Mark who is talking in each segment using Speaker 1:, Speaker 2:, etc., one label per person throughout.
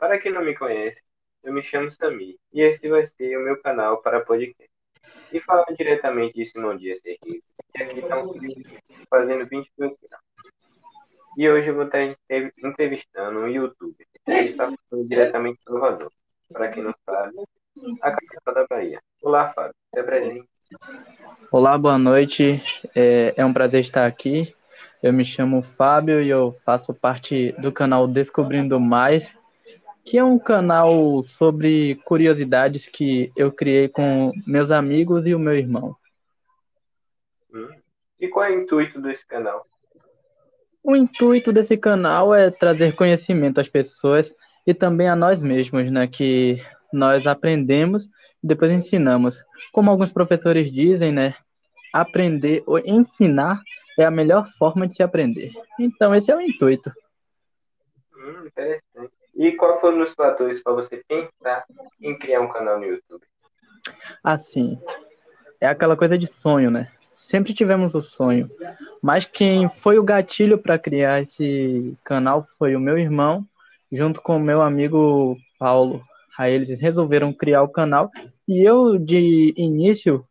Speaker 1: Para quem não me conhece, eu me chamo Sami e esse vai ser o meu canal para podcast. E falando diretamente de Simão Dias Sergipe, e aqui está um fazendo 20 minutos final. E hoje eu vou estar entrevistando um youtuber. Ele está falando diretamente de Salvador. Para quem não sabe, a capital da Bahia. Olá, Fábio. Se apresente.
Speaker 2: Olá, boa noite. É, é um prazer estar aqui. Eu me chamo Fábio e eu faço parte do canal Descobrindo Mais, que é um canal sobre curiosidades que eu criei com meus amigos e o meu irmão.
Speaker 1: Hum. E qual é o intuito desse canal?
Speaker 2: O intuito desse canal é trazer conhecimento às pessoas e também a nós mesmos, né? Que nós aprendemos e depois ensinamos. Como alguns professores dizem, né? Aprender ou ensinar é a melhor forma de se aprender. Então, esse é o intuito.
Speaker 1: Hum, interessante. E qual foram os fatores para você pensar em criar um canal no YouTube?
Speaker 2: Assim, é aquela coisa de sonho, né? Sempre tivemos o sonho. Mas quem foi o gatilho para criar esse canal foi o meu irmão, junto com o meu amigo Paulo. Aí eles resolveram criar o canal e eu, de início,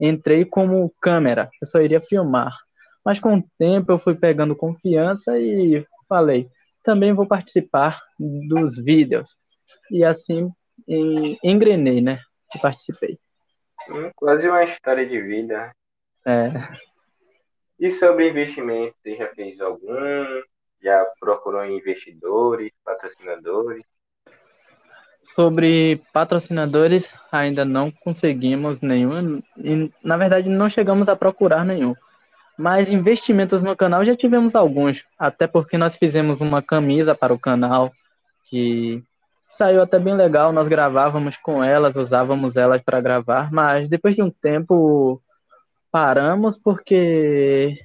Speaker 2: entrei como câmera. Eu só iria filmar. Mas com o tempo eu fui pegando confiança e falei, também vou participar dos vídeos. E assim engrenei, né? E participei.
Speaker 1: Hum, quase uma história de vida.
Speaker 2: É.
Speaker 1: E sobre investimento, você já fez algum? Já procurou investidores, patrocinadores?
Speaker 2: Sobre patrocinadores, ainda não conseguimos nenhum. E, na verdade, não chegamos a procurar nenhum. Mas investimentos no canal já tivemos alguns, até porque nós fizemos uma camisa para o canal que saiu até bem legal. Nós gravávamos com elas, usávamos elas para gravar, mas depois de um tempo paramos porque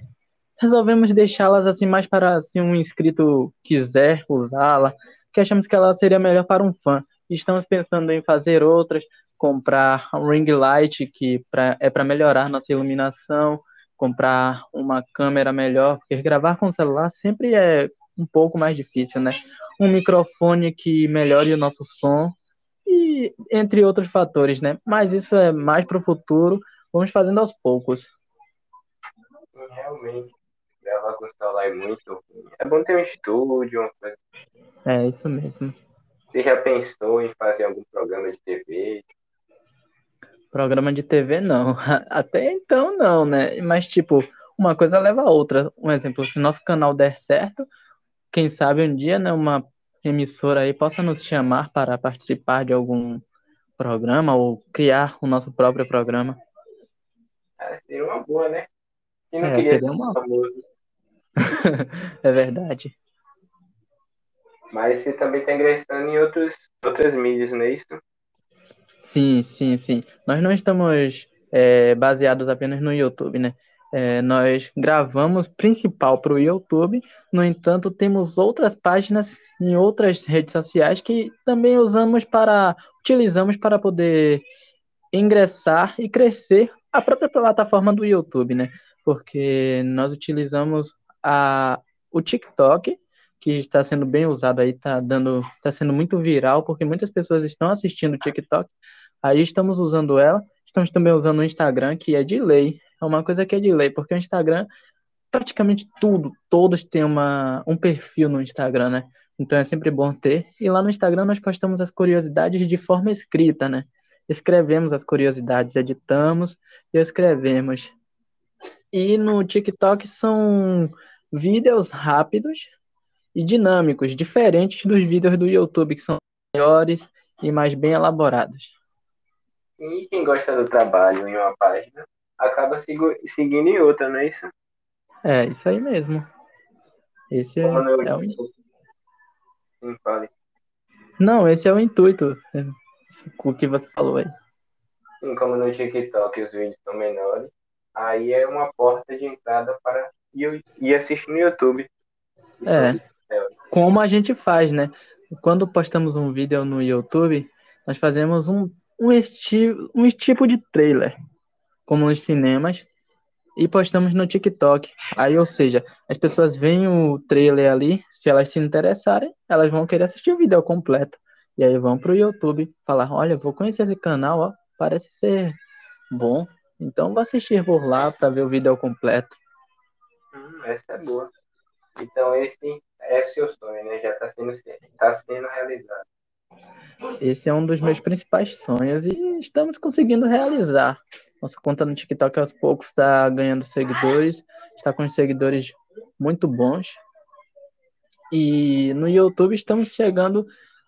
Speaker 2: resolvemos deixá-las assim mais para se um inscrito quiser usá-la, que achamos que ela seria melhor para um fã. Estamos pensando em fazer outras, comprar um ring light que pra, é para melhorar nossa iluminação comprar uma câmera melhor, porque gravar com celular sempre é um pouco mais difícil, né? Um microfone que melhore o nosso som e entre outros fatores, né? Mas isso é mais para o futuro, vamos fazendo aos poucos.
Speaker 1: Realmente, gravar com celular é muito ruim. É bom ter um estúdio, uma coisa.
Speaker 2: É, isso mesmo.
Speaker 1: Você já pensou em fazer algum programa de TV?
Speaker 2: Programa de TV, não. Até então, não, né? Mas, tipo, uma coisa leva a outra. Um exemplo, se nosso canal der certo, quem sabe um dia, né, uma emissora aí possa nos chamar para participar de algum programa ou criar o nosso próprio programa.
Speaker 1: É, seria uma boa, né? Quem não é, queria ser uma... famoso?
Speaker 2: é verdade.
Speaker 1: Mas você também está ingressando em outros, outras mídias, não é isso?
Speaker 2: Sim, sim, sim. Nós não estamos é, baseados apenas no YouTube, né? É, nós gravamos principal para o YouTube, no entanto, temos outras páginas em outras redes sociais que também usamos para, utilizamos para poder ingressar e crescer a própria plataforma do YouTube, né? Porque nós utilizamos a, o TikTok, que está sendo bem usado aí, está dando, está sendo muito viral, porque muitas pessoas estão assistindo o TikTok, Aí estamos usando ela, estamos também usando o Instagram, que é de lei. É uma coisa que é de lei, porque o Instagram, praticamente tudo, todos têm uma, um perfil no Instagram, né? Então é sempre bom ter. E lá no Instagram nós postamos as curiosidades de forma escrita, né? Escrevemos as curiosidades, editamos e escrevemos. E no TikTok são vídeos rápidos e dinâmicos, diferentes dos vídeos do YouTube, que são maiores e mais bem elaborados.
Speaker 1: E quem gosta do trabalho em uma página acaba seguindo em outra, não é isso?
Speaker 2: É, isso aí mesmo. Esse é, é o intuito.
Speaker 1: Sim, fale.
Speaker 2: Não, esse é o intuito. É o que você falou aí.
Speaker 1: Sim, como no TikTok os vídeos são menores, aí é uma porta de entrada para ir assistir no YouTube.
Speaker 2: É. Como a gente faz, né? Quando postamos um vídeo no YouTube, nós fazemos um um, esti um tipo de trailer, como nos cinemas, e postamos no TikTok. Aí, ou seja, as pessoas veem o trailer ali, se elas se interessarem, elas vão querer assistir o vídeo completo. E aí vão pro YouTube falar, olha, vou conhecer esse canal, ó, parece ser bom. Então vou assistir por lá para ver o vídeo completo.
Speaker 1: Hum, essa é boa. Então esse é seu sonho, né? Já está sendo, tá sendo realizado.
Speaker 2: Esse é um dos meus principais sonhos e estamos conseguindo realizar. Nossa conta no TikTok aos poucos está ganhando seguidores, está com seguidores muito bons. E no YouTube estamos chegando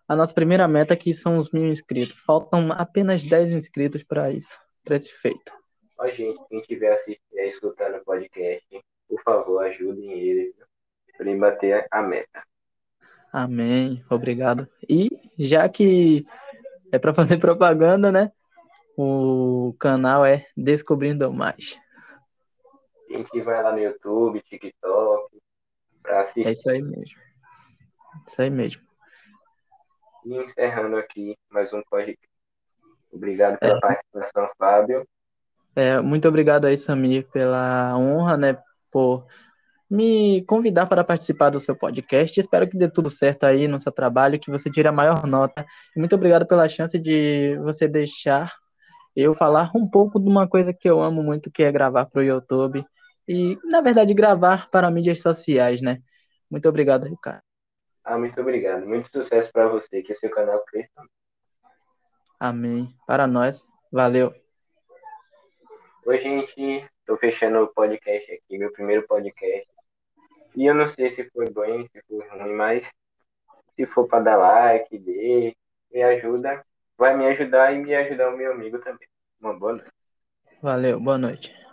Speaker 2: à nossa primeira meta, que são os mil inscritos. Faltam apenas 10 inscritos para isso, para esse feito.
Speaker 1: Ó, gente, quem estiver assistindo, escutando o podcast, por favor, ajudem ele para ele bater a meta.
Speaker 2: Amém, obrigado. E já que é para fazer propaganda, né? O canal é Descobrindo Mais.
Speaker 1: Quem vai lá no YouTube, TikTok, para assistir.
Speaker 2: É isso aí mesmo. Isso aí mesmo.
Speaker 1: E encerrando aqui mais um podcast. Obrigado pela é. participação, Fábio.
Speaker 2: É, muito obrigado aí, Samir, pela honra, né, por me convidar para participar do seu podcast. Espero que dê tudo certo aí no seu trabalho, que você tire a maior nota. Muito obrigado pela chance de você deixar eu falar um pouco de uma coisa que eu amo muito, que é gravar para o YouTube. E, na verdade, gravar para mídias sociais, né? Muito obrigado, Ricardo.
Speaker 1: Ah, muito obrigado. Muito sucesso para você, que seu canal cresça.
Speaker 2: Amém. Para nós. Valeu.
Speaker 1: Oi, gente. Tô fechando o podcast aqui, meu primeiro podcast. E eu não sei se foi bom, se foi ruim, mas se for para dar like, dê, me ajuda, vai me ajudar e me ajudar o meu amigo também. Uma boa noite.
Speaker 2: Valeu, boa noite.